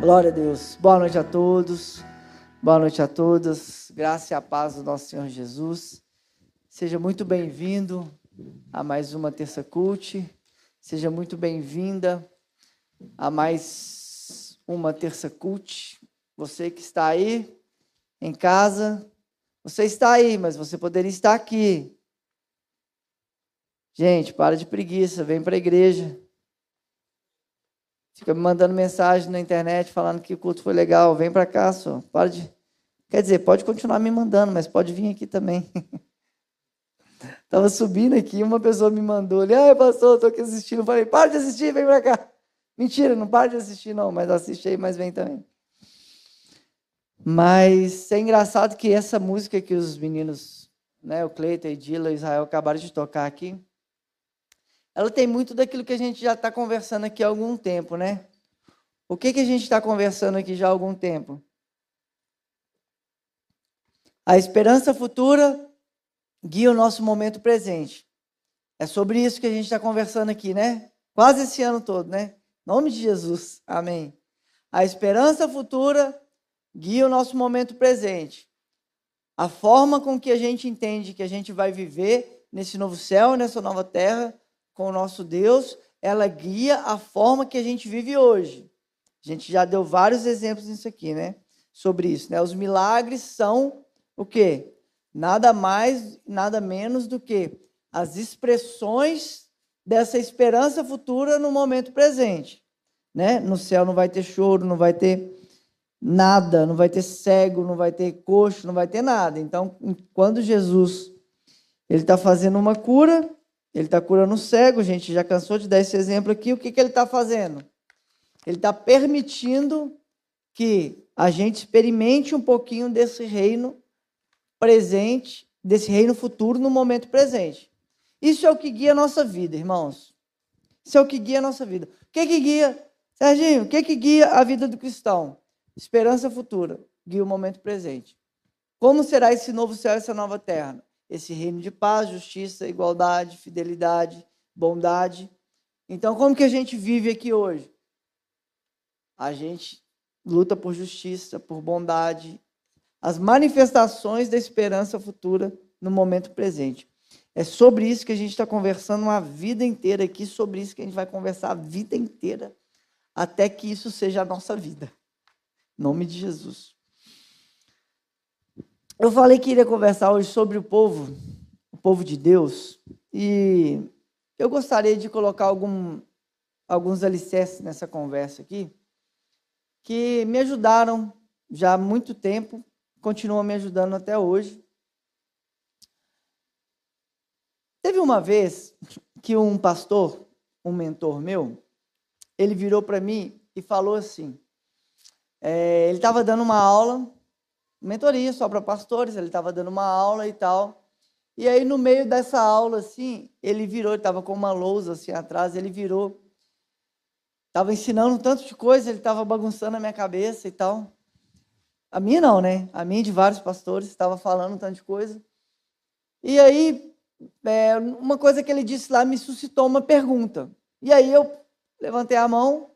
Glória a Deus. Boa noite a todos. Boa noite a todas. Graça e a paz do nosso Senhor Jesus. Seja muito bem-vindo a mais uma terça cult. Seja muito bem-vinda a mais uma terça cult. Você que está aí em casa, você está aí, mas você poderia estar aqui. Gente, para de preguiça, vem para a igreja. Fica me mandando mensagem na internet falando que o culto foi legal. Vem para cá, só. Para de. Quer dizer, pode continuar me mandando, mas pode vir aqui também. Estava subindo aqui, uma pessoa me mandou ali, ah, pastor, estou aqui assistindo. Falei, para de assistir, vem para cá. Mentira, não para de assistir, não, mas assiste aí, mas vem também. Mas é engraçado que essa música que os meninos, né, o Cleiton, Edila, o Israel acabaram de tocar aqui, ela tem muito daquilo que a gente já está conversando aqui há algum tempo, né? O que, que a gente está conversando aqui já há algum tempo? A esperança futura guia o nosso momento presente. É sobre isso que a gente está conversando aqui, né? Quase esse ano todo, né? Em nome de Jesus. Amém. A esperança futura guia o nosso momento presente. A forma com que a gente entende que a gente vai viver nesse novo céu, nessa nova terra, com o nosso Deus, ela guia a forma que a gente vive hoje. A gente já deu vários exemplos nisso aqui, né? Sobre isso, né? Os milagres são o quê? Nada mais, nada menos do que as expressões dessa esperança futura no momento presente, né? No céu não vai ter choro, não vai ter nada, não vai ter cego, não vai ter coxo, não vai ter nada. Então, quando Jesus ele está fazendo uma cura, ele está curando o cego, gente já cansou de dar esse exemplo aqui. O que, que ele está fazendo? Ele está permitindo que a gente experimente um pouquinho desse reino presente, desse reino futuro no momento presente. Isso é o que guia a nossa vida, irmãos. Isso é o que guia a nossa vida. O que, que guia, Serginho, o que, que guia a vida do cristão? Esperança futura, guia o momento presente. Como será esse novo céu e essa nova terra? Esse reino de paz, justiça, igualdade, fidelidade, bondade. Então, como que a gente vive aqui hoje? A gente luta por justiça, por bondade, as manifestações da esperança futura no momento presente. É sobre isso que a gente está conversando uma vida inteira aqui, sobre isso que a gente vai conversar a vida inteira, até que isso seja a nossa vida. Em nome de Jesus. Eu falei que iria conversar hoje sobre o povo, o povo de Deus, e eu gostaria de colocar algum, alguns alicerces nessa conversa aqui, que me ajudaram já há muito tempo, continuam me ajudando até hoje. Teve uma vez que um pastor, um mentor meu, ele virou para mim e falou assim: é, ele estava dando uma aula mentoria só para pastores, ele estava dando uma aula e tal. E aí, no meio dessa aula, assim, ele virou, ele estava com uma lousa assim atrás, ele virou. Estava ensinando tanto de coisa, ele estava bagunçando a minha cabeça e tal. A minha não, né? A minha de vários pastores, estava falando tanto de coisa. E aí, é, uma coisa que ele disse lá me suscitou uma pergunta. E aí eu levantei a mão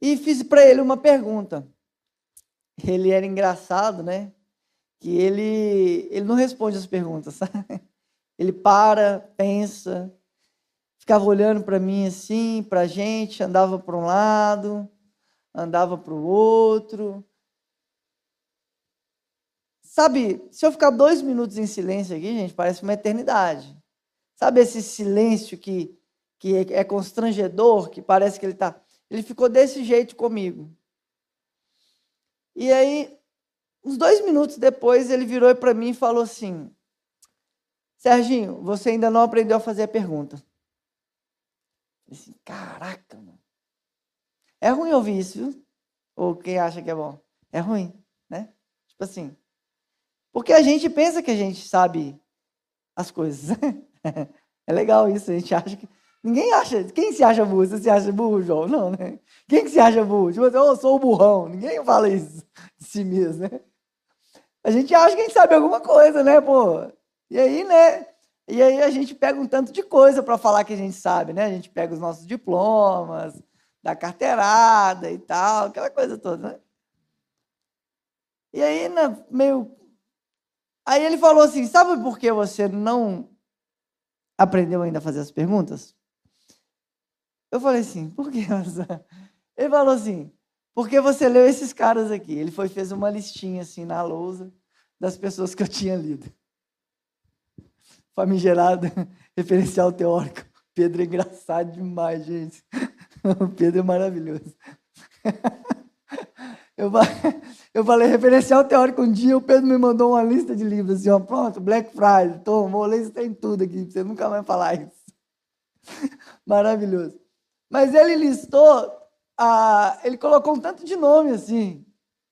e fiz para ele uma pergunta ele era engraçado, né? Que ele, ele não responde as perguntas, sabe? Ele para, pensa, ficava olhando para mim assim, para a gente, andava para um lado, andava para o outro. Sabe, se eu ficar dois minutos em silêncio aqui, gente, parece uma eternidade. Sabe esse silêncio que, que é constrangedor, que parece que ele está. Ele ficou desse jeito comigo. E aí, uns dois minutos depois, ele virou para mim e falou assim: Serginho, você ainda não aprendeu a fazer a pergunta. Eu assim, caraca, mano. É ruim ouvir isso, viu? Ou quem acha que é bom? É ruim, né? Tipo assim. Porque a gente pensa que a gente sabe as coisas. é legal isso, a gente acha que. Ninguém acha. Quem se acha burro? Você se acha burro, João? Não, né? Quem que se acha burro? Tipo assim, oh, eu sou o burrão. Ninguém fala isso de si mesmo, né? A gente acha que a gente sabe alguma coisa, né, pô? E aí, né? E aí a gente pega um tanto de coisa para falar que a gente sabe, né? A gente pega os nossos diplomas da carteirada e tal, aquela coisa toda, né? E aí, né, meio. Aí ele falou assim: sabe por que você não aprendeu ainda a fazer as perguntas? Eu falei assim, por que? Ele falou assim, porque você leu esses caras aqui. Ele foi fez uma listinha assim na lousa das pessoas que eu tinha lido. Famigerado, referencial teórico. Pedro é engraçado demais, gente. O Pedro é maravilhoso. Eu, eu falei, referencial teórico um dia, o Pedro me mandou uma lista de livros, assim, ó, pronto, Black Friday, toma, o isso tem tudo aqui, você nunca vai falar isso. Maravilhoso. Mas ele listou, ele colocou um tanto de nome, assim,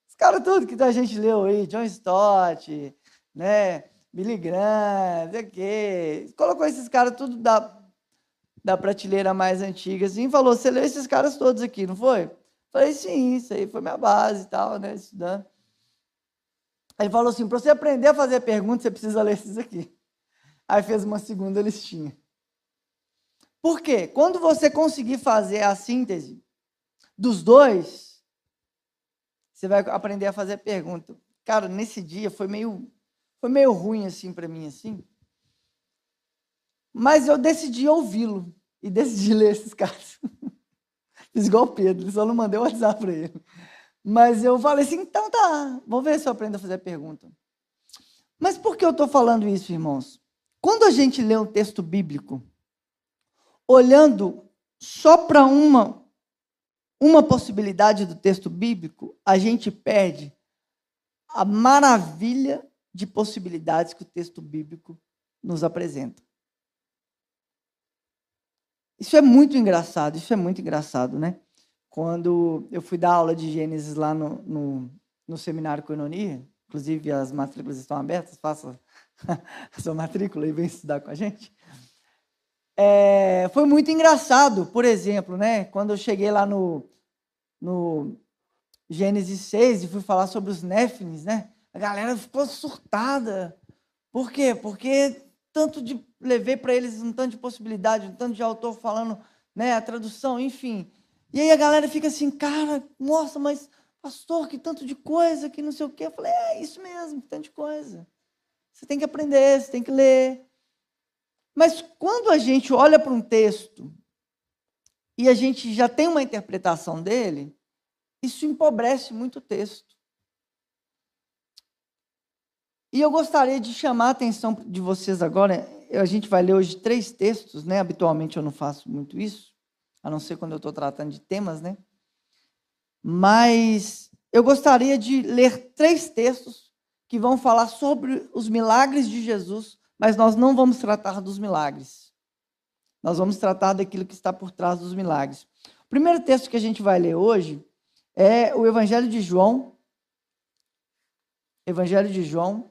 os caras tudo que a gente leu aí, John Stott, né, Billy Graham, sei quê. Colocou esses caras tudo da, da prateleira mais antiga, assim, e falou, você leu esses caras todos aqui, não foi? Falei, sim, isso aí foi minha base e tal, né, estudando. Ele falou assim, para você aprender a fazer perguntas, você precisa ler esses aqui. Aí fez uma segunda listinha. Por quê? Quando você conseguir fazer a síntese dos dois, você vai aprender a fazer pergunta. Cara, nesse dia foi meio foi meio ruim assim para mim assim. Mas eu decidi ouvi-lo e decidi ler esses caras. Fiz igual o Pedro, só não mandei o WhatsApp para ele. Mas eu falei assim, então tá, vou ver se eu aprendo a fazer pergunta. Mas por que eu estou falando isso, irmãos? Quando a gente lê um texto bíblico, olhando só para uma uma possibilidade do texto bíblico, a gente perde a maravilha de possibilidades que o texto bíblico nos apresenta. Isso é muito engraçado, isso é muito engraçado, né? Quando eu fui dar aula de Gênesis lá no, no, no seminário Coinonia, inclusive as matrículas estão abertas, faça a sua matrícula e vem estudar com a gente. É, foi muito engraçado, por exemplo, né? Quando eu cheguei lá no, no Gênesis 6 e fui falar sobre os Néfines, né? A galera ficou surtada. Por quê? Porque tanto de levei para eles um tanto de possibilidade, um tanto de autor falando, né, a tradução, enfim. E aí a galera fica assim, cara, nossa, mas pastor, que tanto de coisa, que não sei o quê. Eu falei, é isso mesmo, que tanto de coisa. Você tem que aprender, você tem que ler. Mas quando a gente olha para um texto e a gente já tem uma interpretação dele, isso empobrece muito o texto. E eu gostaria de chamar a atenção de vocês agora. A gente vai ler hoje três textos, né? Habitualmente eu não faço muito isso, a não ser quando eu estou tratando de temas, né? Mas eu gostaria de ler três textos que vão falar sobre os milagres de Jesus, mas nós não vamos tratar dos milagres. Nós vamos tratar daquilo que está por trás dos milagres. O primeiro texto que a gente vai ler hoje é o Evangelho de João. Evangelho de João,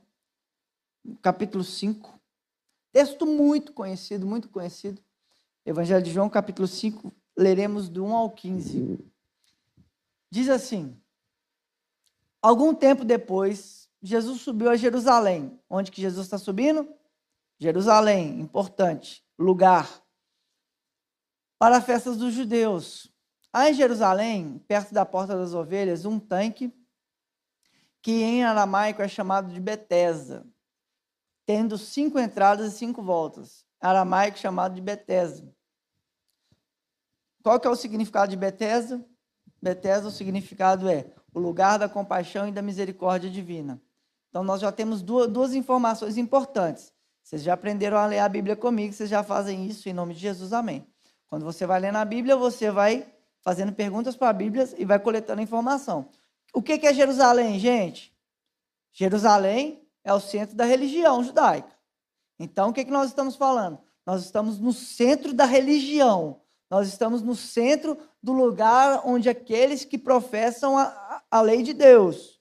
capítulo 5. Texto muito conhecido, muito conhecido. Evangelho de João, capítulo 5, leremos do 1 ao 15. Diz assim: Algum tempo depois, Jesus subiu a Jerusalém. Onde que Jesus está subindo? Jerusalém, importante, lugar para as festas dos judeus. Há em Jerusalém, perto da Porta das Ovelhas, um tanque que em aramaico é chamado de Betesda, tendo cinco entradas e cinco voltas. Aramaico chamado de Betesda. Qual que é o significado de Betesda? Betesda, o significado é o lugar da compaixão e da misericórdia divina. Então, nós já temos duas, duas informações importantes. Vocês já aprenderam a ler a Bíblia comigo, vocês já fazem isso em nome de Jesus, amém. Quando você vai lendo a Bíblia, você vai fazendo perguntas para a Bíblia e vai coletando informação. O que é Jerusalém, gente? Jerusalém é o centro da religião judaica. Então, o que, que nós estamos falando? Nós estamos no centro da religião. Nós estamos no centro do lugar onde aqueles que professam a, a lei de Deus,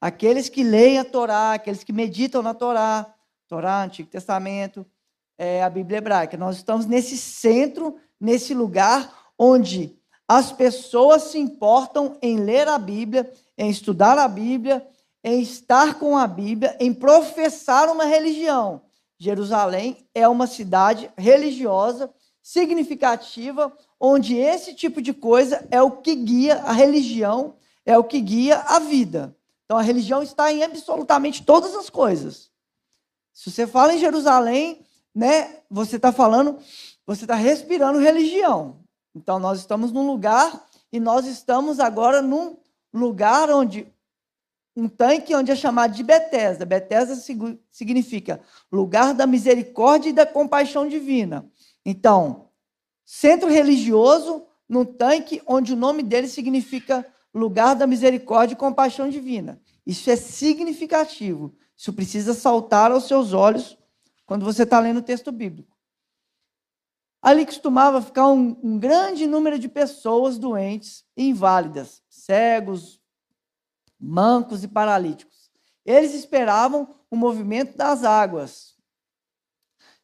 aqueles que leem a Torá, aqueles que meditam na Torá, Torá, Antigo Testamento, é, a Bíblia hebraica. Nós estamos nesse centro nesse lugar onde as pessoas se importam em ler a Bíblia, em estudar a Bíblia, em estar com a Bíblia, em professar uma religião. Jerusalém é uma cidade religiosa significativa, onde esse tipo de coisa é o que guia a religião, é o que guia a vida. Então a religião está em absolutamente todas as coisas. Se você fala em Jerusalém, né, você está falando, você está respirando religião. Então nós estamos num lugar e nós estamos agora num lugar onde um tanque onde é chamado de Betesda. Betesda significa lugar da misericórdia e da compaixão divina. Então, centro religioso num tanque onde o nome dele significa lugar da misericórdia e compaixão divina. Isso é significativo. Isso precisa saltar aos seus olhos quando você está lendo o texto bíblico. Ali costumava ficar um, um grande número de pessoas doentes e inválidas, cegos, mancos e paralíticos. Eles esperavam o movimento das águas.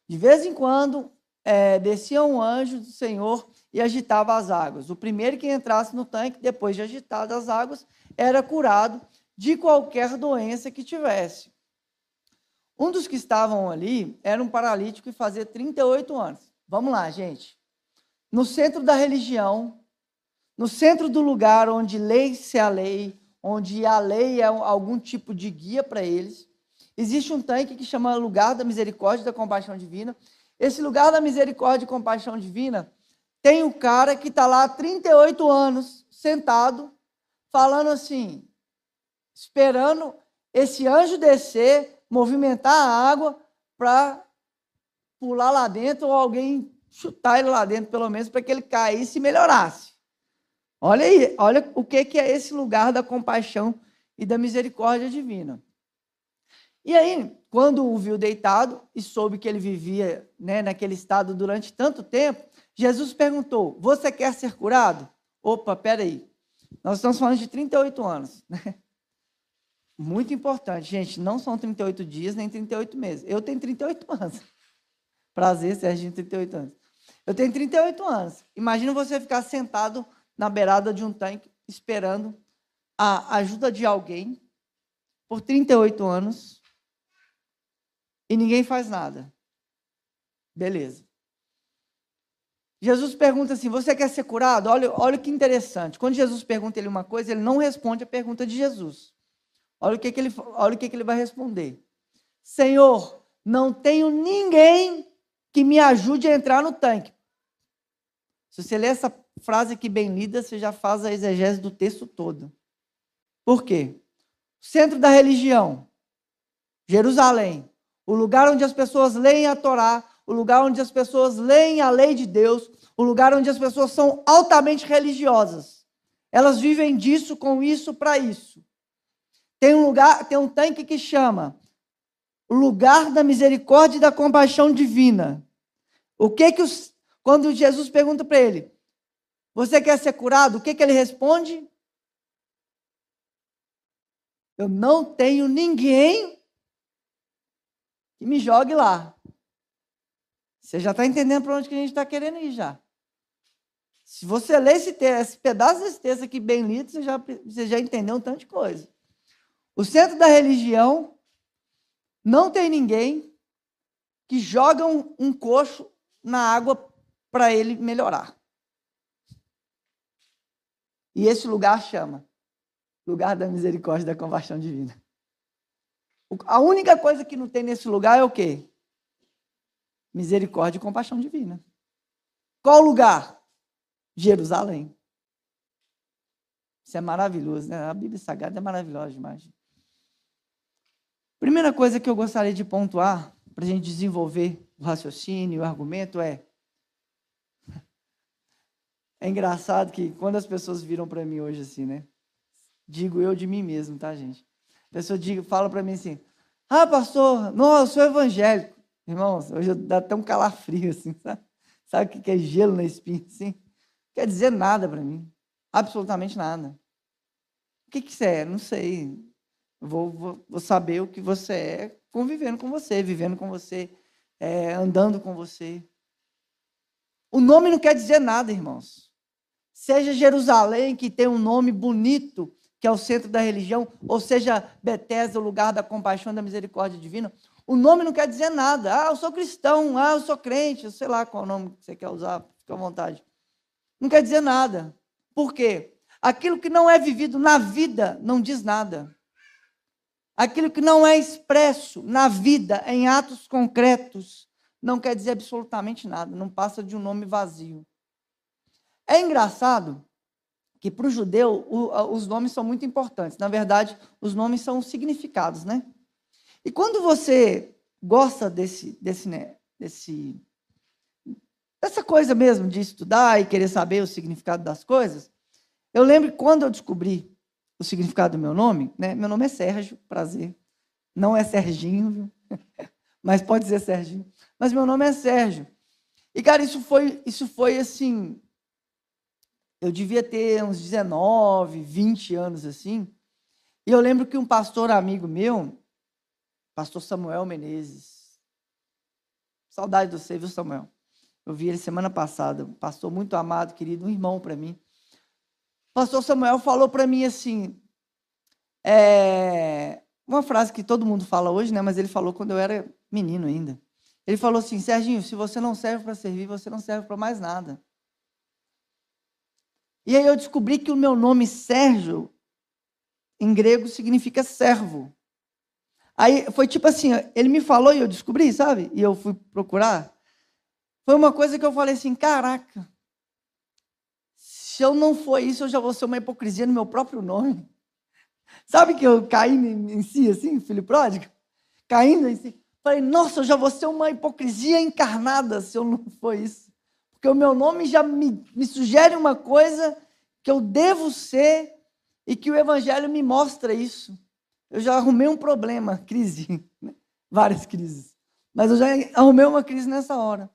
De vez em quando, é, descia um anjo do Senhor e agitava as águas. O primeiro que entrasse no tanque, depois de agitadas as águas, era curado de qualquer doença que tivesse. Um dos que estavam ali era um paralítico e fazia 38 anos. Vamos lá, gente. No centro da religião, no centro do lugar onde lei-se a lei, onde a lei é algum tipo de guia para eles, existe um tanque que chama lugar da misericórdia e da compaixão divina. Esse lugar da misericórdia e compaixão divina tem o cara que está lá há 38 anos, sentado, falando assim, esperando esse anjo descer, movimentar a água para pular lá dentro ou alguém chutar ele lá dentro, pelo menos, para que ele caísse e melhorasse. Olha aí, olha o que, que é esse lugar da compaixão e da misericórdia divina. E aí, quando o viu deitado e soube que ele vivia né, naquele estado durante tanto tempo, Jesus perguntou: Você quer ser curado? Opa, peraí. Nós estamos falando de 38 anos. Né? Muito importante, gente. Não são 38 dias nem 38 meses. Eu tenho 38 anos. Prazer, Serginho, 38 anos. Eu tenho 38 anos. Imagina você ficar sentado na beirada de um tanque esperando a ajuda de alguém por 38 anos e ninguém faz nada. Beleza. Jesus pergunta assim: Você quer ser curado? Olha, olha que interessante. Quando Jesus pergunta ele uma coisa, ele não responde a pergunta de Jesus. Olha o que, que, ele, olha o que, que ele vai responder: Senhor, não tenho ninguém que me ajude a entrar no tanque. Se você ler essa frase aqui bem lida, você já faz a exegese do texto todo. Por quê? Centro da religião, Jerusalém, o lugar onde as pessoas leem a Torá, o lugar onde as pessoas leem a lei de Deus, o lugar onde as pessoas são altamente religiosas. Elas vivem disso, com isso, para isso. Tem um lugar, tem um tanque que chama lugar da misericórdia e da compaixão divina. O que que os, quando Jesus pergunta para ele, você quer ser curado? O que que ele responde? Eu não tenho ninguém que me jogue lá. Você já está entendendo para onde que a gente está querendo ir já. Se você ler esse, texto, esse pedaço desse texto aqui bem lido, você já, você já entendeu um tanto de coisa. O centro da religião não tem ninguém que joga um, um coxo na água para ele melhorar. E esse lugar chama lugar da misericórdia e da compaixão divina. A única coisa que não tem nesse lugar é o quê? Misericórdia e compaixão divina. Qual lugar? Jerusalém. Isso é maravilhoso, né? A Bíblia Sagrada é maravilhosa demais. Primeira coisa que eu gostaria de pontuar para a gente desenvolver o raciocínio, o argumento é. É engraçado que quando as pessoas viram para mim hoje assim, né? Digo eu de mim mesmo, tá, gente? A pessoa diga, fala para mim assim: Ah, pastor, não, eu sou evangélico. Irmãos, hoje dá até um calafrio assim, sabe? Sabe o que é gelo na espinha assim? Não quer dizer nada para mim. Absolutamente nada. O que, que você é? Não sei. Vou, vou, vou, saber o que você é convivendo com você, vivendo com você, é, andando com você. O nome não quer dizer nada, irmãos. Seja Jerusalém, que tem um nome bonito, que é o centro da religião, ou seja Betesda, o lugar da compaixão e da misericórdia divina, o nome não quer dizer nada. Ah, eu sou cristão, ah, eu sou crente, sei lá qual nome você quer usar, fica à vontade. Não quer dizer nada. Por quê? Aquilo que não é vivido na vida não diz nada. Aquilo que não é expresso na vida, em atos concretos, não quer dizer absolutamente nada, não passa de um nome vazio. É engraçado que para o judeu os nomes são muito importantes. Na verdade, os nomes são os significados, né? E quando você gosta desse, desse, né, desse, dessa coisa mesmo de estudar e querer saber o significado das coisas, eu lembro quando eu descobri o significado do meu nome, né? Meu nome é Sérgio, prazer. Não é Serginho, viu? Mas pode ser Serginho. Mas meu nome é Sérgio. E, cara, isso foi, isso foi assim. Eu devia ter uns 19, 20 anos assim. E eu lembro que um pastor amigo meu, pastor Samuel Menezes, saudade do você, viu, Samuel? Eu vi ele semana passada, um pastor muito amado, querido, um irmão para mim pastor Samuel falou para mim assim, é, uma frase que todo mundo fala hoje, né? Mas ele falou quando eu era menino ainda. Ele falou assim, Serginho, se você não serve para servir, você não serve para mais nada. E aí eu descobri que o meu nome Sérgio, em grego, significa servo. Aí foi tipo assim, ele me falou e eu descobri, sabe? E eu fui procurar. Foi uma coisa que eu falei assim, caraca, se eu não for isso, eu já vou ser uma hipocrisia no meu próprio nome. Sabe que eu caí em, si, assim, filho pródigo? Caindo em si. Falei, nossa, eu já vou ser uma hipocrisia encarnada se eu não for isso. Porque o meu nome já me, me sugere uma coisa que eu devo ser e que o Evangelho me mostra isso. Eu já arrumei um problema, crise, né? várias crises. Mas eu já arrumei uma crise nessa hora.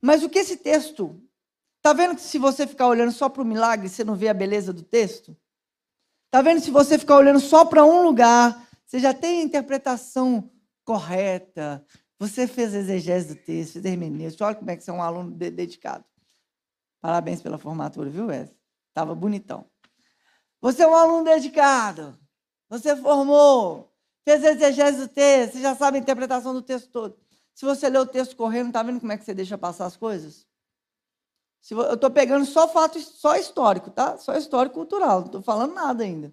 Mas o que esse texto Está vendo que se você ficar olhando só para o milagre, você não vê a beleza do texto? Está vendo se você ficar olhando só para um lugar, você já tem a interpretação correta, você fez exegese do texto, fez hermenêutica, olha como é que você é um aluno de dedicado. Parabéns pela formatura, viu, Wesley? Estava bonitão. Você é um aluno dedicado, você formou, fez exegese do texto, você já sabe a interpretação do texto todo. Se você lê o texto correndo, está vendo como é que você deixa passar as coisas? Eu estou pegando só fato só histórico, tá? Só histórico cultural, não estou falando nada ainda.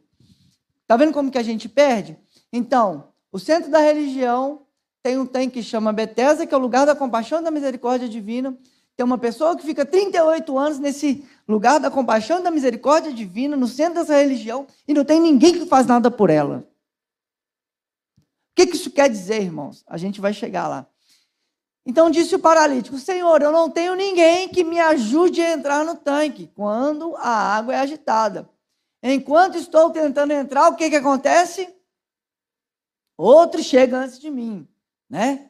Tá vendo como que a gente perde? Então, o centro da religião tem um tem que chama Betesda, que é o lugar da compaixão e da misericórdia divina. Tem uma pessoa que fica 38 anos nesse lugar da compaixão e da misericórdia divina, no centro dessa religião, e não tem ninguém que faz nada por ela. O que, que isso quer dizer, irmãos? A gente vai chegar lá. Então disse o paralítico: Senhor, eu não tenho ninguém que me ajude a entrar no tanque quando a água é agitada. Enquanto estou tentando entrar, o que, que acontece? Outro chega antes de mim, né?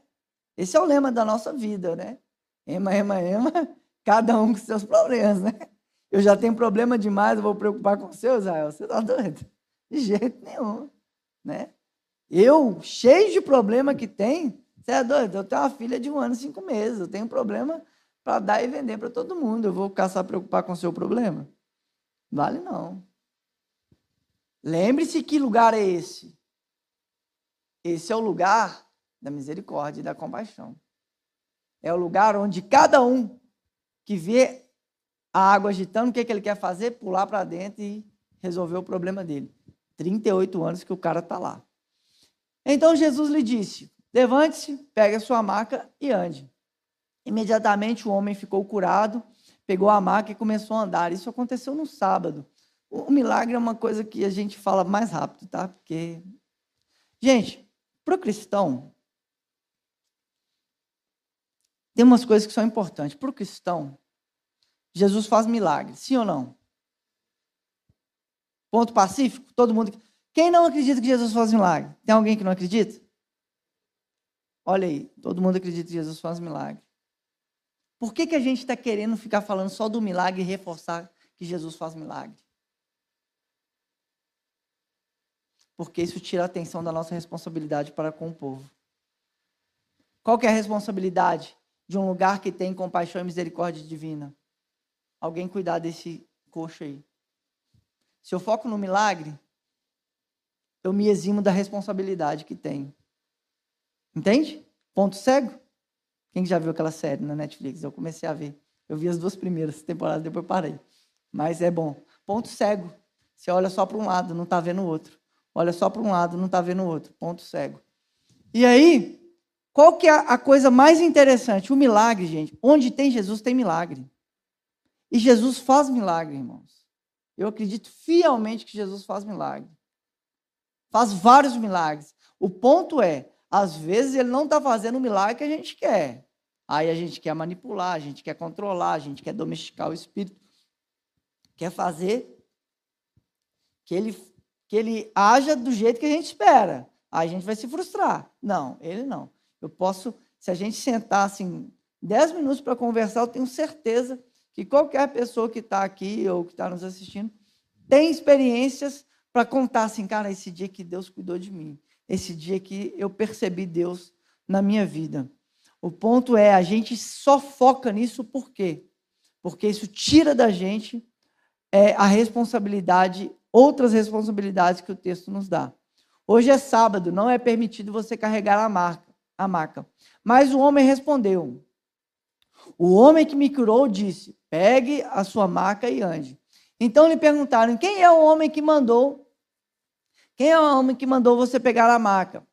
Esse é o lema da nossa vida, né? Ema, ema, ema, cada um com seus problemas, né? Eu já tenho problema demais, eu vou preocupar com seu, Israel. Você está doido? De jeito nenhum, né? Eu, cheio de problema que tem, você é doido? Eu tenho uma filha de um ano e cinco meses. Eu tenho um problema para dar e vender para todo mundo. Eu vou só preocupar com o seu problema? Vale não. Lembre-se que lugar é esse. Esse é o lugar da misericórdia e da compaixão. É o lugar onde cada um que vê a água agitando, o que, é que ele quer fazer? Pular para dentro e resolver o problema dele. 38 anos que o cara está lá. Então Jesus lhe disse: Levante-se, pegue a sua maca e ande. Imediatamente o homem ficou curado, pegou a maca e começou a andar. Isso aconteceu no sábado. O milagre é uma coisa que a gente fala mais rápido, tá? Porque. Gente, para o cristão, tem umas coisas que são importantes. Para o cristão, Jesus faz milagres, sim ou não? Ponto pacífico? Todo mundo. Quem não acredita que Jesus faz milagre? Tem alguém que não acredita? Olha aí, todo mundo acredita que Jesus faz milagre. Por que, que a gente está querendo ficar falando só do milagre e reforçar que Jesus faz milagre? Porque isso tira a atenção da nossa responsabilidade para com o povo. Qual que é a responsabilidade de um lugar que tem compaixão e misericórdia divina? Alguém cuidar desse coxo aí. Se eu foco no milagre, eu me eximo da responsabilidade que tenho. Entende? Ponto cego. Quem já viu aquela série na Netflix? Eu comecei a ver Eu vi as duas primeiras temporadas, depois parei. Mas é bom. Ponto cego. Você olha só para um lado, não está vendo o outro. Olha só para um lado, não está vendo o outro. Ponto cego. E aí, qual que é a coisa mais interessante? O milagre, gente. Onde tem Jesus, tem milagre. E Jesus faz milagre, irmãos. Eu acredito fielmente que Jesus faz milagre. Faz vários milagres. O ponto é, às vezes ele não está fazendo o milagre que a gente quer. Aí a gente quer manipular, a gente quer controlar, a gente quer domesticar o espírito. Quer fazer que ele, que ele haja do jeito que a gente espera. Aí a gente vai se frustrar. Não, ele não. Eu posso, se a gente sentar assim, 10 minutos para conversar, eu tenho certeza que qualquer pessoa que está aqui ou que está nos assistindo tem experiências para contar assim, cara, esse dia que Deus cuidou de mim, esse dia que eu percebi Deus na minha vida. O ponto é, a gente só foca nisso por quê? Porque isso tira da gente é, a responsabilidade, outras responsabilidades que o texto nos dá. Hoje é sábado, não é permitido você carregar a, marca, a maca. Mas o homem respondeu: O homem que me curou disse: Pegue a sua maca e ande. Então lhe perguntaram: Quem é o homem que mandou quem é o homem que mandou você pegar a maca?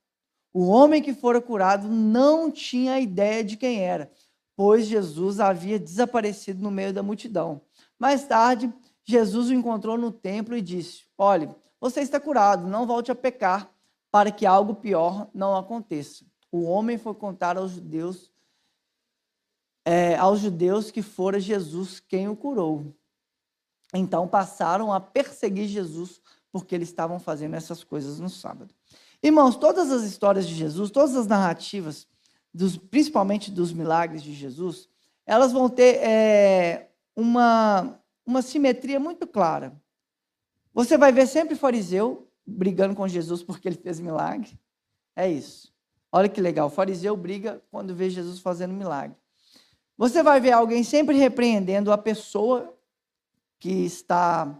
O homem que fora curado não tinha ideia de quem era, pois Jesus havia desaparecido no meio da multidão. Mais tarde, Jesus o encontrou no templo e disse: Olhe, você está curado, não volte a pecar, para que algo pior não aconteça. O homem foi contar aos judeus, é, aos judeus que fora Jesus quem o curou. Então passaram a perseguir Jesus porque eles estavam fazendo essas coisas no sábado. Irmãos, todas as histórias de Jesus, todas as narrativas, dos, principalmente dos milagres de Jesus, elas vão ter é, uma, uma simetria muito clara. Você vai ver sempre fariseu brigando com Jesus porque ele fez milagre. É isso. Olha que legal. O fariseu briga quando vê Jesus fazendo milagre. Você vai ver alguém sempre repreendendo a pessoa que está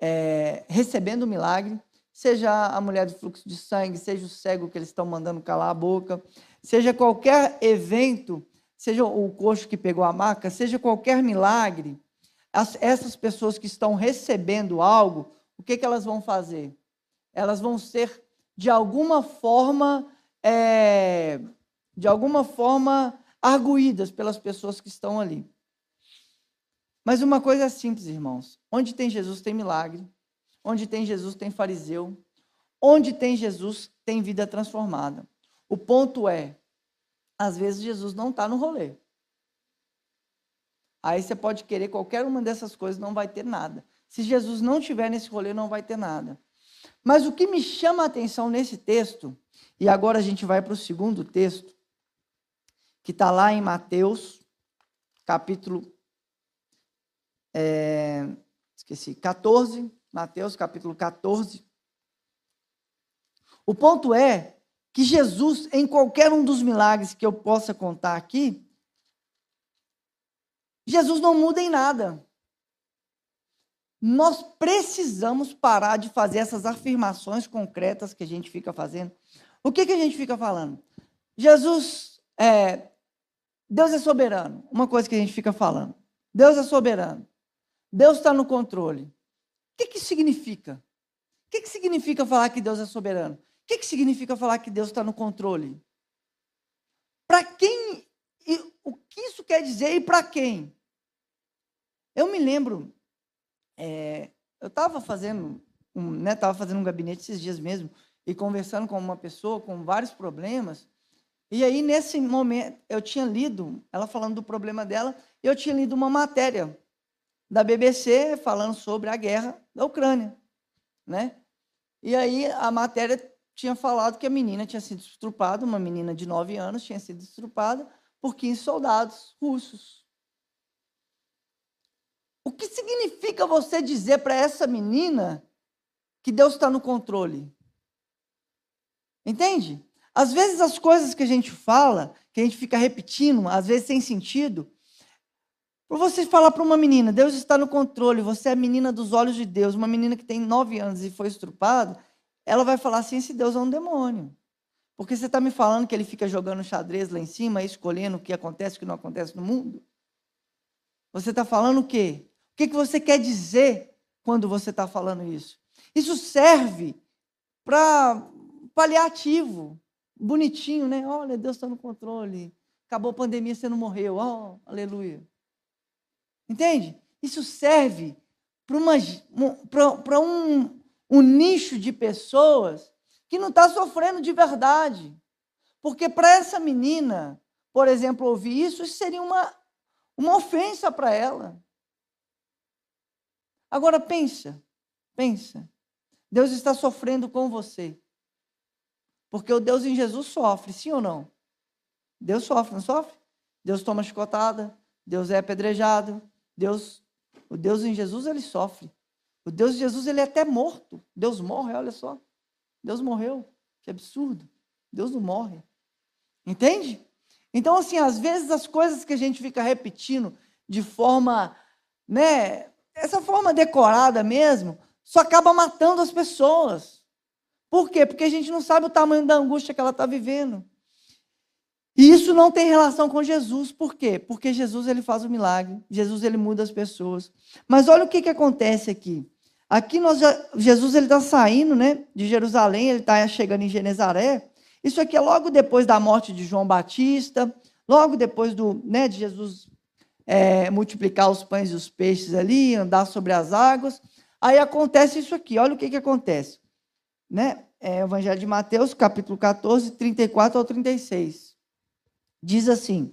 é, recebendo o milagre, seja a mulher do fluxo de sangue, seja o cego que eles estão mandando calar a boca, seja qualquer evento, seja o coxo que pegou a maca, seja qualquer milagre, as, essas pessoas que estão recebendo algo, o que, que elas vão fazer? Elas vão ser, de alguma forma, é, de alguma forma, arguídas pelas pessoas que estão ali. Mas uma coisa é simples, irmãos. Onde tem Jesus tem milagre. Onde tem Jesus tem fariseu. Onde tem Jesus tem vida transformada. O ponto é, às vezes Jesus não está no rolê. Aí você pode querer qualquer uma dessas coisas, não vai ter nada. Se Jesus não estiver nesse rolê, não vai ter nada. Mas o que me chama a atenção nesse texto, e agora a gente vai para o segundo texto, que está lá em Mateus, capítulo é, esqueci, 14, Mateus capítulo 14. O ponto é que Jesus, em qualquer um dos milagres que eu possa contar aqui, Jesus não muda em nada. Nós precisamos parar de fazer essas afirmações concretas que a gente fica fazendo. O que, que a gente fica falando? Jesus, é, Deus é soberano. Uma coisa que a gente fica falando. Deus é soberano. Deus está no controle. O que, que significa? O que, que significa falar que Deus é soberano? O que, que significa falar que Deus está no controle? Para quem? o que isso quer dizer e para quem? Eu me lembro, é, eu estava fazendo, um, né, fazendo um gabinete esses dias mesmo e conversando com uma pessoa com vários problemas. E aí, nesse momento, eu tinha lido, ela falando do problema dela, eu tinha lido uma matéria da BBC falando sobre a guerra da Ucrânia, né? E aí a matéria tinha falado que a menina tinha sido estrupada, uma menina de 9 anos tinha sido estrupada por 15 soldados russos. O que significa você dizer para essa menina que Deus está no controle? Entende? Às vezes as coisas que a gente fala, que a gente fica repetindo, às vezes sem sentido, por você falar para uma menina, Deus está no controle, você é a menina dos olhos de Deus, uma menina que tem nove anos e foi estrupada, ela vai falar assim: esse Deus é um demônio. Porque você está me falando que ele fica jogando xadrez lá em cima, escolhendo o que acontece e o que não acontece no mundo? Você está falando o quê? O que, que você quer dizer quando você está falando isso? Isso serve para paliativo, bonitinho, né? Olha, Deus está no controle. Acabou a pandemia, você não morreu. Oh, aleluia. Entende? Isso serve para um, um nicho de pessoas que não está sofrendo de verdade. Porque para essa menina, por exemplo, ouvir isso, isso seria uma, uma ofensa para ela. Agora pensa, pensa. Deus está sofrendo com você. Porque o Deus em Jesus sofre, sim ou não? Deus sofre, não sofre? Deus toma chicotada, Deus é apedrejado, Deus, o Deus em Jesus ele sofre. O Deus de Jesus ele é até morto. Deus morre, olha só. Deus morreu. Que absurdo. Deus não morre. Entende? Então, assim, às vezes as coisas que a gente fica repetindo de forma, né, essa forma decorada mesmo, só acaba matando as pessoas. Por quê? Porque a gente não sabe o tamanho da angústia que ela está vivendo. E isso não tem relação com Jesus. Por quê? Porque Jesus ele faz o milagre. Jesus ele muda as pessoas. Mas olha o que, que acontece aqui. Aqui nós já, Jesus ele está saindo, né, de Jerusalém. Ele está chegando em Genezaré. Isso aqui é logo depois da morte de João Batista, logo depois do, né, de Jesus é, multiplicar os pães e os peixes ali, andar sobre as águas. Aí acontece isso aqui. Olha o que, que acontece. Né? É, Evangelho de Mateus, capítulo 14, 34 ao 36. Diz assim: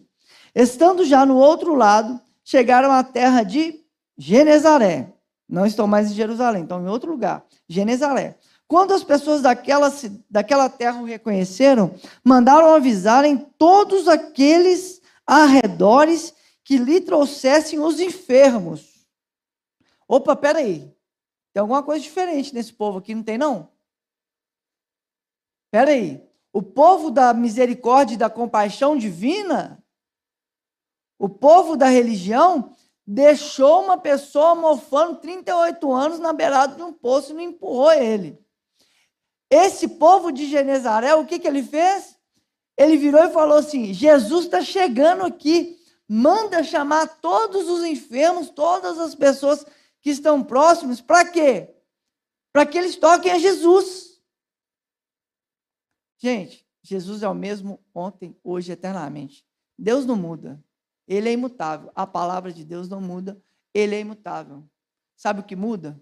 Estando já no outro lado, chegaram à terra de Genezaré. Não estão mais em Jerusalém, estão em outro lugar. Genezaré. Quando as pessoas daquela, daquela terra o reconheceram, mandaram avisarem todos aqueles arredores que lhe trouxessem os enfermos. Opa, peraí. Tem alguma coisa diferente nesse povo aqui, não tem não? Peraí. O povo da misericórdia e da compaixão divina, o povo da religião, deixou uma pessoa mofando 38 anos na beirada de um poço e não empurrou ele. Esse povo de Genezaré, o que, que ele fez? Ele virou e falou assim: Jesus está chegando aqui, manda chamar todos os enfermos, todas as pessoas que estão próximos, para quê? Para que eles toquem a Jesus. Gente, Jesus é o mesmo ontem, hoje, eternamente. Deus não muda. Ele é imutável. A palavra de Deus não muda. Ele é imutável. Sabe o que muda?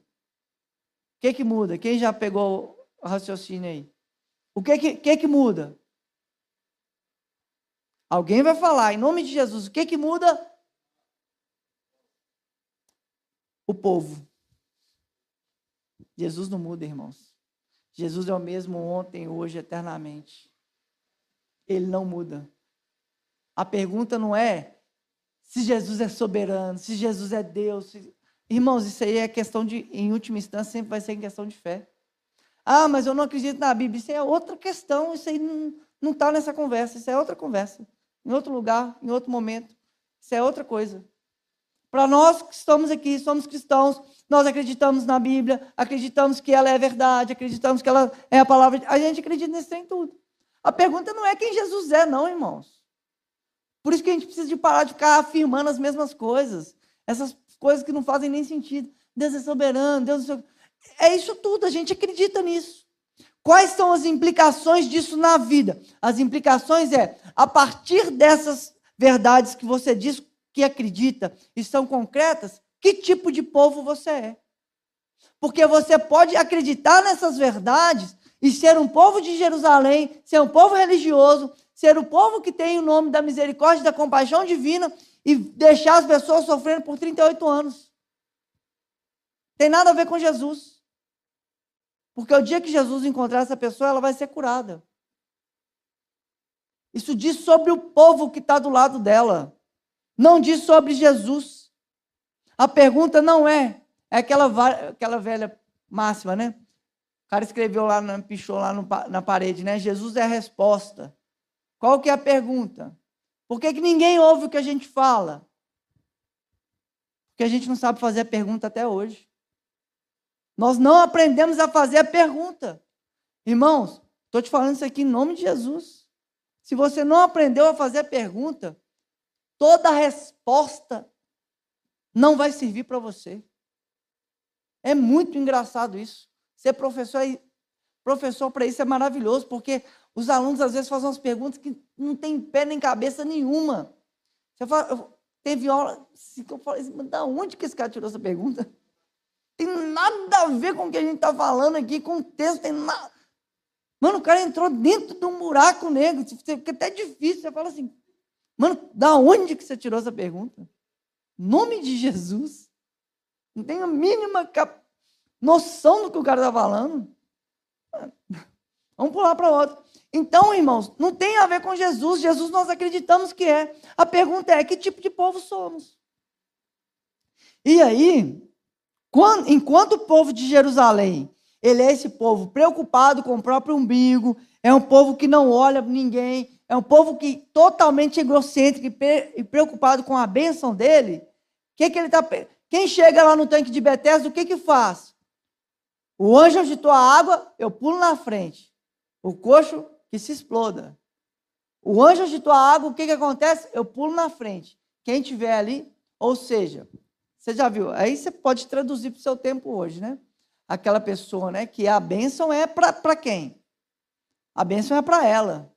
O que, que muda? Quem já pegou o raciocínio aí. O que que, que que muda? Alguém vai falar, em nome de Jesus, o que que muda? O povo. Jesus não muda, irmãos. Jesus é o mesmo ontem, hoje, eternamente. Ele não muda. A pergunta não é se Jesus é soberano, se Jesus é Deus. Se... Irmãos, isso aí é questão de, em última instância, sempre vai ser em questão de fé. Ah, mas eu não acredito na Bíblia. Isso é outra questão, isso aí não está nessa conversa, isso é outra conversa. Em outro lugar, em outro momento. Isso é outra coisa. Para nós que estamos aqui, somos cristãos, nós acreditamos na Bíblia, acreditamos que ela é verdade, acreditamos que ela é a palavra. A gente acredita nesse trem tudo. A pergunta não é quem Jesus é, não, irmãos. Por isso que a gente precisa de parar de ficar afirmando as mesmas coisas. Essas coisas que não fazem nem sentido. Deus é soberano, Deus é é isso tudo, a gente acredita nisso. Quais são as implicações disso na vida? As implicações é, a partir dessas verdades que você diz que acredita e são concretas, que tipo de povo você é? Porque você pode acreditar nessas verdades e ser um povo de Jerusalém, ser um povo religioso, ser o povo que tem o nome da misericórdia e da compaixão divina e deixar as pessoas sofrendo por 38 anos. Tem nada a ver com Jesus. Porque o dia que Jesus encontrar essa pessoa, ela vai ser curada. Isso diz sobre o povo que está do lado dela. Não diz sobre Jesus. A pergunta não é, é aquela, aquela velha máxima, né? O cara escreveu lá, pichou lá no, na parede, né? Jesus é a resposta. Qual que é a pergunta? Por que, que ninguém ouve o que a gente fala? Porque a gente não sabe fazer a pergunta até hoje. Nós não aprendemos a fazer a pergunta. Irmãos, estou te falando isso aqui em nome de Jesus. Se você não aprendeu a fazer a pergunta, toda resposta não vai servir para você. É muito engraçado isso. Ser professor, professor para isso é maravilhoso, porque os alunos às vezes fazem umas perguntas que não tem pé nem cabeça nenhuma. Você fala, teve aula assim, eu falei assim, da onde que esse cara tirou essa pergunta? Tem nada a ver com o que a gente está falando aqui, com o texto, tem nada. Mano, o cara entrou dentro de um buraco negro, fica até difícil. Você fala assim, mano, da onde que você tirou essa pergunta? Nome de Jesus. Não tem a mínima cap... noção do que o cara está falando. Vamos pular para outro. Então, irmãos, não tem a ver com Jesus. Jesus nós acreditamos que é. A pergunta é: que tipo de povo somos? E aí, quando, enquanto o povo de Jerusalém, ele é esse povo preocupado com o próprio umbigo, é um povo que não olha ninguém, é um povo que totalmente egocêntrico e preocupado com a bênção dele. Que que ele tá, quem chega lá no tanque de Betesda, o que que faz? O anjo agitou a água, eu pulo na frente. O coxo que se exploda. O anjo agitou a água, o que, que acontece? Eu pulo na frente. Quem tiver ali, ou seja, você já viu? Aí você pode traduzir para o seu tempo hoje, né? Aquela pessoa, né? Que a bênção é para quem? A bênção é para ela.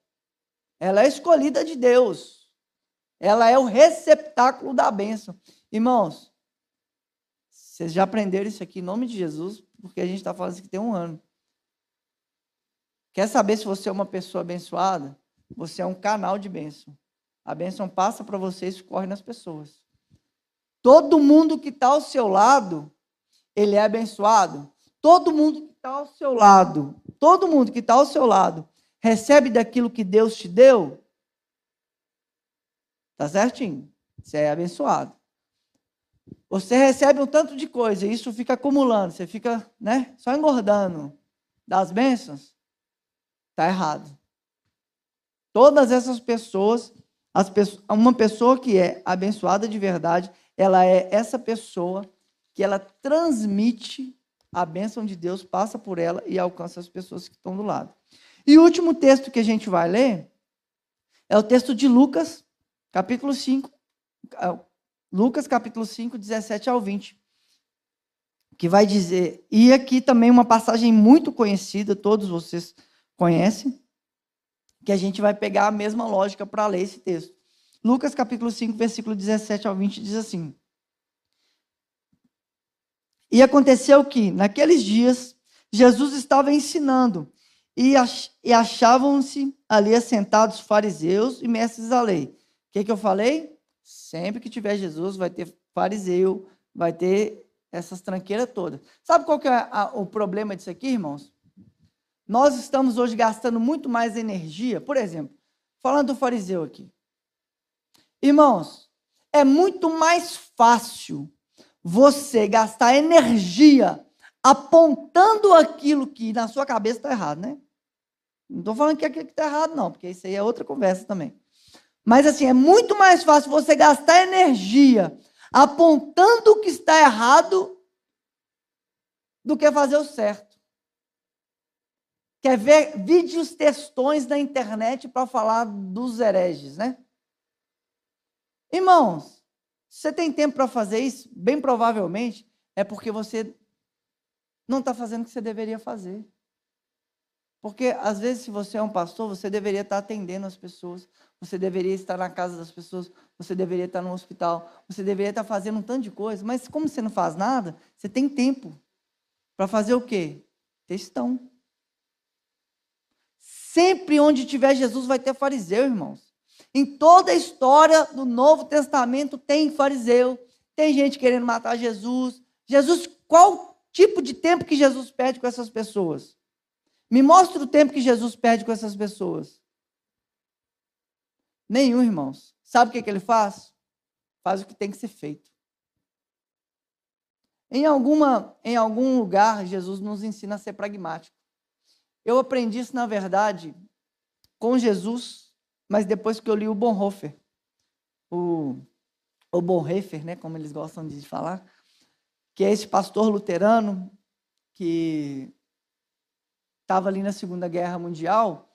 Ela é escolhida de Deus. Ela é o receptáculo da bênção. Irmãos, vocês já aprenderam isso aqui em nome de Jesus, porque a gente está falando isso aqui tem um ano. Quer saber se você é uma pessoa abençoada? Você é um canal de bênção. A bênção passa para você e escorre nas pessoas. Todo mundo que está ao seu lado, ele é abençoado. Todo mundo que está ao seu lado, todo mundo que está ao seu lado, recebe daquilo que Deus te deu. Tá certinho? Você é abençoado. Você recebe um tanto de coisa, e isso fica acumulando, você fica, né, só engordando das bênçãos. Está errado. Todas essas pessoas, as pessoas, uma pessoa que é abençoada de verdade, ela é essa pessoa que ela transmite a bênção de Deus, passa por ela e alcança as pessoas que estão do lado. E o último texto que a gente vai ler é o texto de Lucas, capítulo 5, é, Lucas capítulo 5, 17 ao 20, que vai dizer, e aqui também uma passagem muito conhecida, todos vocês conhece, que a gente vai pegar a mesma lógica para ler esse texto. Lucas capítulo 5, versículo 17 ao 20 diz assim: E aconteceu que, naqueles dias, Jesus estava ensinando, e achavam-se ali assentados fariseus e mestres da lei. O que, que eu falei? Sempre que tiver Jesus, vai ter fariseu, vai ter essas tranqueiras todas. Sabe qual que é a, o problema disso aqui, irmãos? Nós estamos hoje gastando muito mais energia, por exemplo, falando do fariseu aqui. Irmãos, é muito mais fácil você gastar energia apontando aquilo que na sua cabeça está errado, né? Não estou falando que aquilo que está errado, não, porque isso aí é outra conversa também. Mas assim, é muito mais fácil você gastar energia apontando o que está errado do que fazer o certo. Quer ver vídeos textões na internet para falar dos hereges, né? Irmãos, se você tem tempo para fazer isso, bem provavelmente é porque você não está fazendo o que você deveria fazer. Porque, às vezes, se você é um pastor, você deveria estar atendendo as pessoas, você deveria estar na casa das pessoas, você deveria estar no hospital, você deveria estar fazendo um tanto de coisa, mas como você não faz nada, você tem tempo para fazer o quê? Textão. Sempre onde tiver Jesus vai ter fariseu, irmãos. Em toda a história do Novo Testamento tem fariseu, tem gente querendo matar Jesus. Jesus, qual tipo de tempo que Jesus perde com essas pessoas? Me mostra o tempo que Jesus perde com essas pessoas. Nenhum, irmãos. Sabe o que, que ele faz? Faz o que tem que ser feito. Em, alguma, em algum lugar, Jesus nos ensina a ser pragmático. Eu aprendi isso, na verdade, com Jesus, mas depois que eu li o Bonhoeffer, o, o Bonhoeffer, né, como eles gostam de falar, que é esse pastor luterano que estava ali na Segunda Guerra Mundial,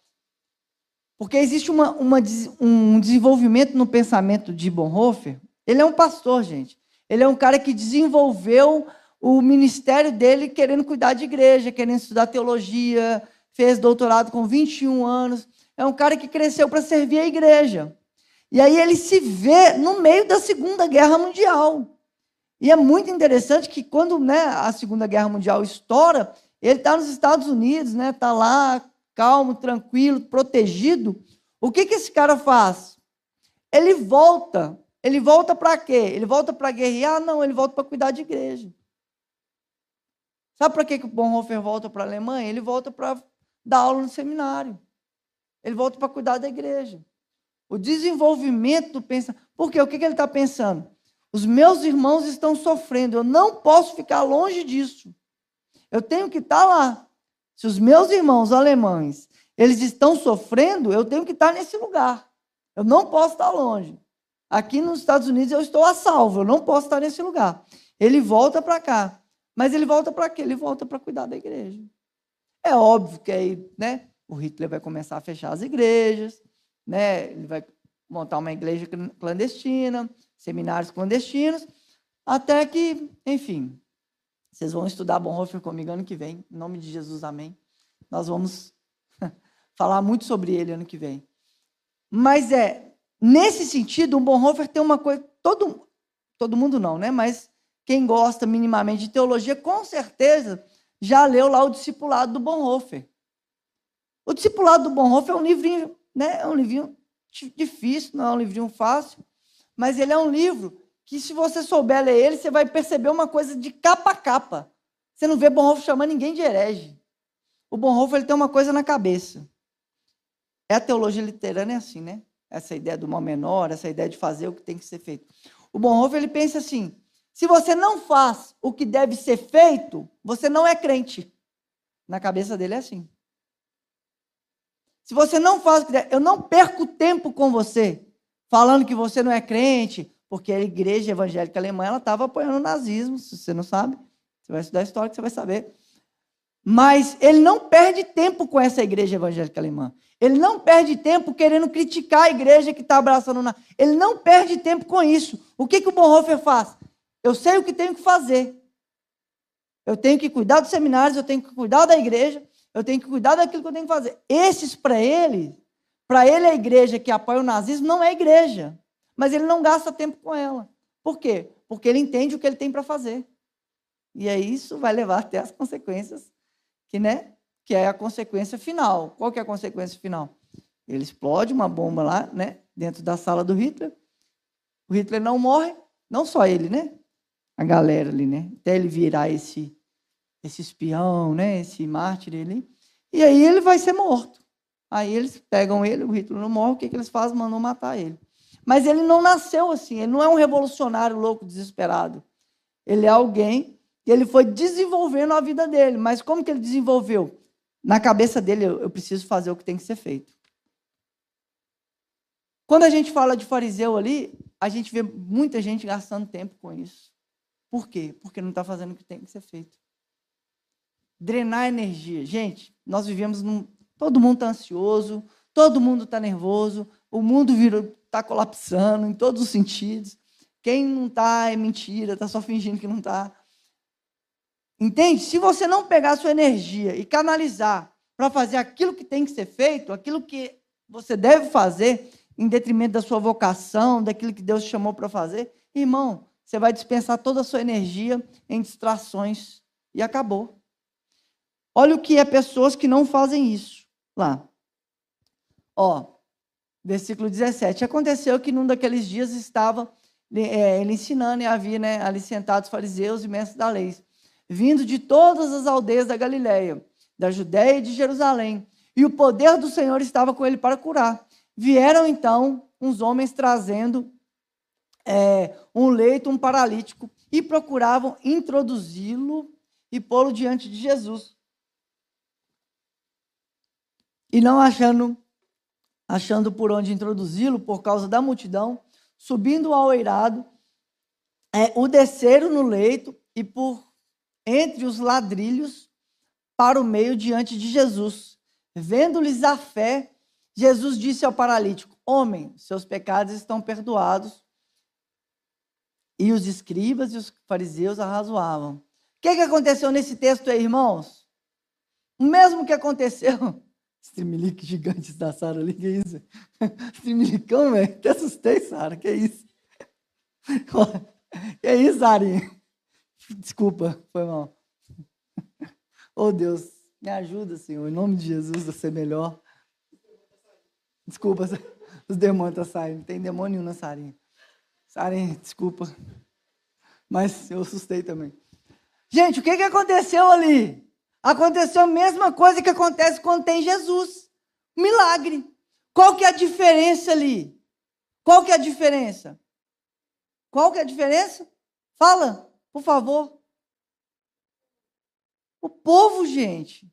porque existe uma, uma, um desenvolvimento no pensamento de Bonhoeffer. Ele é um pastor, gente. Ele é um cara que desenvolveu o ministério dele querendo cuidar de igreja, querendo estudar teologia, fez doutorado com 21 anos. É um cara que cresceu para servir a igreja. E aí ele se vê no meio da Segunda Guerra Mundial. E é muito interessante que quando né, a Segunda Guerra Mundial estoura, ele está nos Estados Unidos, né? Está lá, calmo, tranquilo, protegido. O que, que esse cara faz? Ele volta. Ele volta para quê? Ele volta para guerrear? Não, ele volta para cuidar de igreja. Sabe para que, que o Bonhoeffer volta para a Alemanha? Ele volta para dar aula no seminário. Ele volta para cuidar da igreja. O desenvolvimento do pensamento. Por quê? O que, que ele está pensando? Os meus irmãos estão sofrendo. Eu não posso ficar longe disso. Eu tenho que estar tá lá. Se os meus irmãos alemães eles estão sofrendo, eu tenho que estar tá nesse lugar. Eu não posso estar tá longe. Aqui nos Estados Unidos eu estou a salvo, eu não posso estar nesse lugar. Ele volta para cá. Mas ele volta para quê? Ele volta para cuidar da igreja. É óbvio que aí, né, o Hitler vai começar a fechar as igrejas, né? Ele vai montar uma igreja clandestina, seminários clandestinos, até que, enfim, vocês vão estudar Bonhoeffer comigo ano que vem, em nome de Jesus, amém. Nós vamos falar muito sobre ele ano que vem. Mas é, nesse sentido, o Bonhoeffer tem uma coisa, todo, todo mundo não, né? Mas quem gosta minimamente de teologia, com certeza já leu lá o Discipulado do Bonhoeffer. O Discipulado do Bonhoeffer é um livrinho, né? É um livrinho difícil, não é um livrinho fácil, mas ele é um livro que, se você souber ler ele, você vai perceber uma coisa de capa a capa. Você não vê Bonhoeffer chamando ninguém de herege. O Bonhoeffer ele tem uma coisa na cabeça. É a teologia literana é assim, né? Essa ideia do mal menor, essa ideia de fazer o que tem que ser feito. O Bonhoeffer ele pensa assim: se você não faz o que deve ser feito, você não é crente. Na cabeça dele é assim. Se você não faz o que deve, eu não perco tempo com você falando que você não é crente, porque a igreja evangélica alemã ela estava apoiando o nazismo, se você não sabe, você vai estudar história que você vai saber. Mas ele não perde tempo com essa igreja evangélica alemã. Ele não perde tempo querendo criticar a igreja que está abraçando. Na... Ele não perde tempo com isso. O que, que o Bonhoeffer faz? Eu sei o que tenho que fazer. Eu tenho que cuidar dos seminários, eu tenho que cuidar da igreja, eu tenho que cuidar daquilo que eu tenho que fazer. Esses, para ele, para ele, a igreja que apoia o nazismo não é igreja. Mas ele não gasta tempo com ela. Por quê? Porque ele entende o que ele tem para fazer. E aí isso vai levar até as consequências, que, né, que é a consequência final. Qual que é a consequência final? Ele explode uma bomba lá, né, dentro da sala do Hitler. O Hitler não morre, não só ele, né? A galera ali, né? Até ele virar esse esse espião, né, esse mártir ali. E aí ele vai ser morto. Aí eles pegam ele, o Hitler não morre, o que, que eles fazem? Mandam matar ele. Mas ele não nasceu assim, ele não é um revolucionário louco, desesperado. Ele é alguém que ele foi desenvolvendo a vida dele. Mas como que ele desenvolveu? Na cabeça dele, eu, preciso fazer o que tem que ser feito. Quando a gente fala de fariseu ali, a gente vê muita gente gastando tempo com isso. Por quê? Porque não está fazendo o que tem que ser feito. Drenar energia. Gente, nós vivemos num, Todo mundo está ansioso, todo mundo está nervoso, o mundo está colapsando em todos os sentidos. Quem não está é mentira, está só fingindo que não está. Entende? Se você não pegar a sua energia e canalizar para fazer aquilo que tem que ser feito, aquilo que você deve fazer, em detrimento da sua vocação, daquilo que Deus chamou para fazer, irmão, você vai dispensar toda a sua energia em distrações e acabou. Olha o que é pessoas que não fazem isso lá. Ó, versículo 17. Aconteceu que num daqueles dias estava é, ele ensinando e havia né, ali sentados fariseus e mestres da lei, vindo de todas as aldeias da Galiléia, da Judéia e de Jerusalém. E o poder do Senhor estava com ele para curar. Vieram então uns homens trazendo é, um leito, um paralítico, e procuravam introduzi-lo e pô-lo diante de Jesus. E não achando, achando por onde introduzi-lo por causa da multidão, subindo ao eirado, é, o desceram no leito e por entre os ladrilhos para o meio diante de Jesus. Vendo-lhes a fé, Jesus disse ao paralítico: Homem, seus pecados estão perdoados. E os escribas e os fariseus arrazoavam. O que, que aconteceu nesse texto aí, irmãos? O mesmo que aconteceu. Streamilic gigantes da Sara ali, que isso? Streamilicão, velho. Até assustei, Sara, que isso? que isso, Sarinha? Desculpa, foi mal. Oh, Deus, me ajuda, Senhor, em nome de Jesus, a ser melhor. Desculpa, os demônios estão saindo. Não tem demônio nenhum na Sarinha. Sarinha, desculpa. Mas eu assustei também. Gente, o que, que aconteceu ali? Aconteceu a mesma coisa que acontece quando tem Jesus. Milagre. Qual que é a diferença ali? Qual que é a diferença? Qual que é a diferença? Fala, por favor. O povo, gente.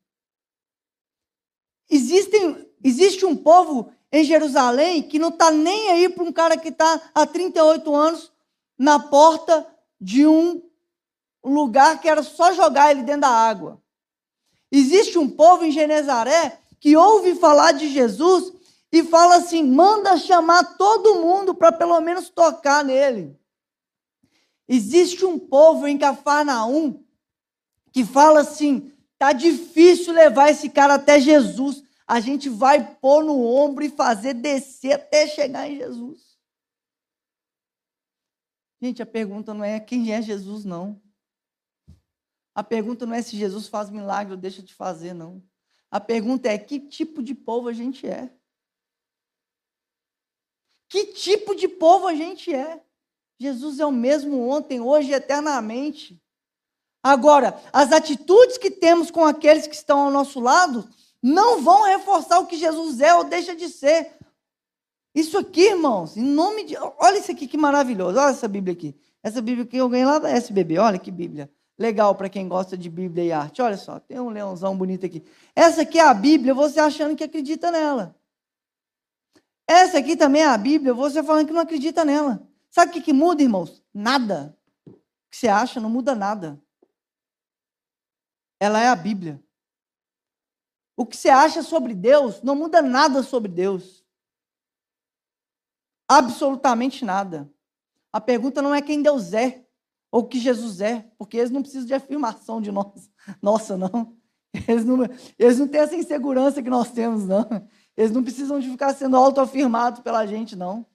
Existem, existe um povo em Jerusalém que não está nem aí para um cara que está há 38 anos na porta de um lugar que era só jogar ele dentro da água. Existe um povo em Genezaré que ouve falar de Jesus e fala assim: manda chamar todo mundo para pelo menos tocar nele. Existe um povo em Cafarnaum que fala assim: tá difícil levar esse cara até Jesus a gente vai pôr no ombro e fazer descer até chegar em Jesus. Gente, a pergunta não é quem é Jesus, não. A pergunta não é se Jesus faz milagre ou deixa de fazer, não. A pergunta é que tipo de povo a gente é. Que tipo de povo a gente é? Jesus é o mesmo ontem, hoje e eternamente. Agora, as atitudes que temos com aqueles que estão ao nosso lado não vão reforçar o que Jesus é ou deixa de ser. Isso aqui, irmãos, em nome de. Olha isso aqui que maravilhoso. Olha essa Bíblia aqui. Essa Bíblia que eu ganhei lá da SBB. Olha que Bíblia. Legal para quem gosta de Bíblia e arte. Olha só, tem um leãozão bonito aqui. Essa aqui é a Bíblia, você achando que acredita nela. Essa aqui também é a Bíblia, você falando que não acredita nela. Sabe o que, que muda, irmãos? Nada. O que você acha não muda nada. Ela é a Bíblia. O que você acha sobre Deus não muda nada sobre Deus. Absolutamente nada. A pergunta não é quem Deus é ou que Jesus é, porque eles não precisam de afirmação de nós. Nossa, não. Eles não, eles não têm essa insegurança que nós temos, não. Eles não precisam de ficar sendo autoafirmados pela gente, não.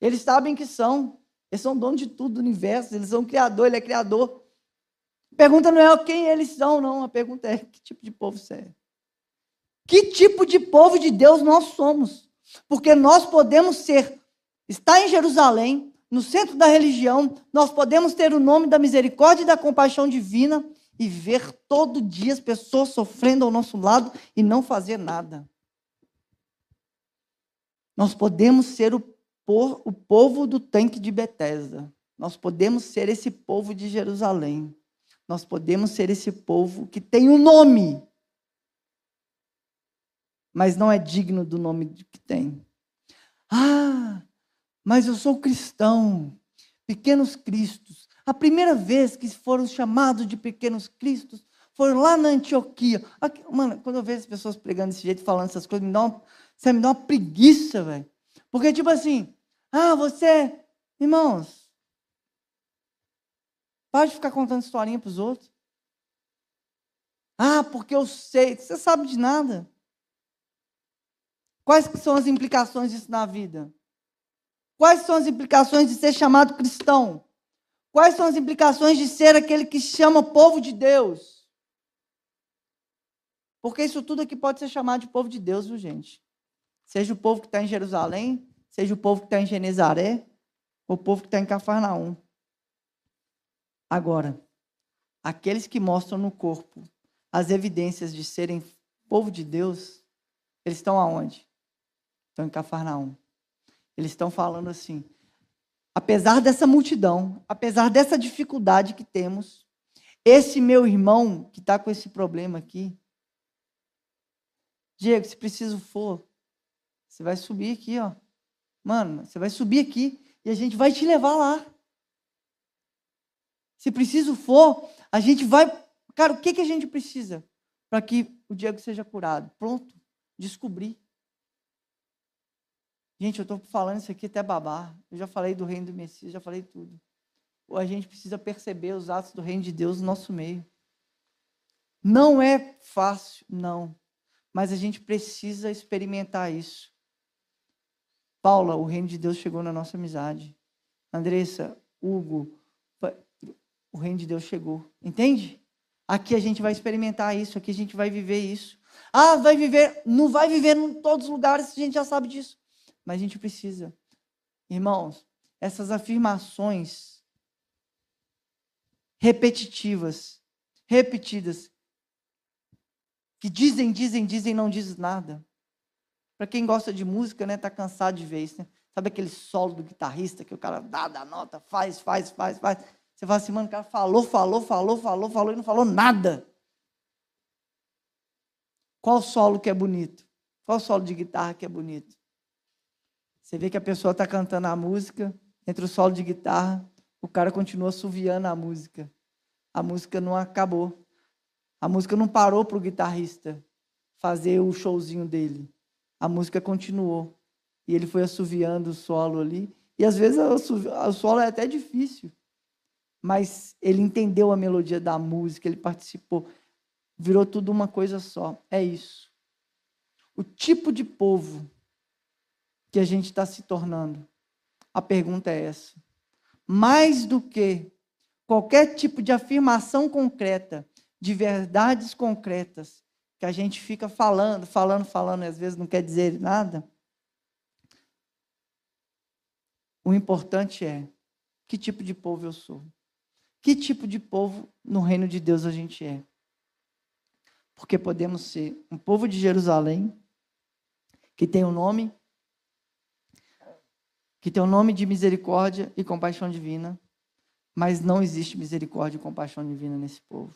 Eles sabem que são. Eles são donos de tudo do universo. Eles são criador, ele é criador. A pergunta não é quem eles são, não. A pergunta é que tipo de povo você é. Que tipo de povo de Deus nós somos? Porque nós podemos ser, estar em Jerusalém, no centro da religião, nós podemos ter o nome da misericórdia e da compaixão divina e ver todo dia as pessoas sofrendo ao nosso lado e não fazer nada. Nós podemos ser o, o povo do tanque de Betesda. Nós podemos ser esse povo de Jerusalém. Nós podemos ser esse povo que tem um nome, mas não é digno do nome que tem. Ah, mas eu sou cristão, pequenos cristos. A primeira vez que foram chamados de pequenos cristos foram lá na Antioquia. Aqui, mano, quando eu vejo as pessoas pregando desse jeito, falando essas coisas, me dá uma, você me dá uma preguiça, velho. Porque, tipo assim, ah, você, irmãos, pode ficar contando historinha para os outros. Ah, porque eu sei. Você sabe de nada. Quais são as implicações disso na vida? Quais são as implicações de ser chamado cristão? Quais são as implicações de ser aquele que chama povo de Deus? Porque isso tudo aqui pode ser chamado de povo de Deus, viu, gente? Seja o povo que está em Jerusalém, seja o povo que está em Genezaré, ou o povo que está em Cafarnaum. Agora, aqueles que mostram no corpo as evidências de serem povo de Deus, eles estão aonde? estão em Cafarnaum. Eles estão falando assim: apesar dessa multidão, apesar dessa dificuldade que temos, esse meu irmão que está com esse problema aqui, Diego, se preciso for, você vai subir aqui, ó. Mano, você vai subir aqui e a gente vai te levar lá. Se preciso for, a gente vai. Cara, o que, que a gente precisa para que o Diego seja curado? Pronto, descobrir. Gente, eu estou falando isso aqui até babar. Eu já falei do reino do Messias, já falei tudo. a gente precisa perceber os atos do reino de Deus no nosso meio. Não é fácil, não. Mas a gente precisa experimentar isso. Paula, o reino de Deus chegou na nossa amizade. Andressa, Hugo, o reino de Deus chegou. Entende? Aqui a gente vai experimentar isso, aqui a gente vai viver isso. Ah, vai viver, não vai viver em todos os lugares, a gente já sabe disso. Mas a gente precisa. Irmãos, essas afirmações repetitivas, repetidas, que dizem, dizem, dizem, não diz nada. Para quem gosta de música, né, tá cansado de ver isso, né? Sabe aquele solo do guitarrista que o cara dá, dá nota, faz, faz, faz, faz. Você fala assim, mano, o cara falou, falou, falou, falou, falou e não falou nada. Qual solo que é bonito? Qual solo de guitarra que é bonito? Você vê que a pessoa está cantando a música, entre o solo de guitarra, o cara continua assoviando a música. A música não acabou. A música não parou para o guitarrista fazer o showzinho dele. A música continuou. E ele foi assoviando o solo ali. E às vezes o solo é até difícil mas ele entendeu a melodia da música, ele participou. Virou tudo uma coisa só. É isso. O tipo de povo que a gente está se tornando. A pergunta é essa. Mais do que qualquer tipo de afirmação concreta, de verdades concretas, que a gente fica falando, falando, falando, e às vezes não quer dizer nada. O importante é que tipo de povo eu sou. Que tipo de povo no reino de Deus a gente é? Porque podemos ser um povo de Jerusalém, que tem um nome, que tem o nome de misericórdia e compaixão divina, mas não existe misericórdia e compaixão divina nesse povo.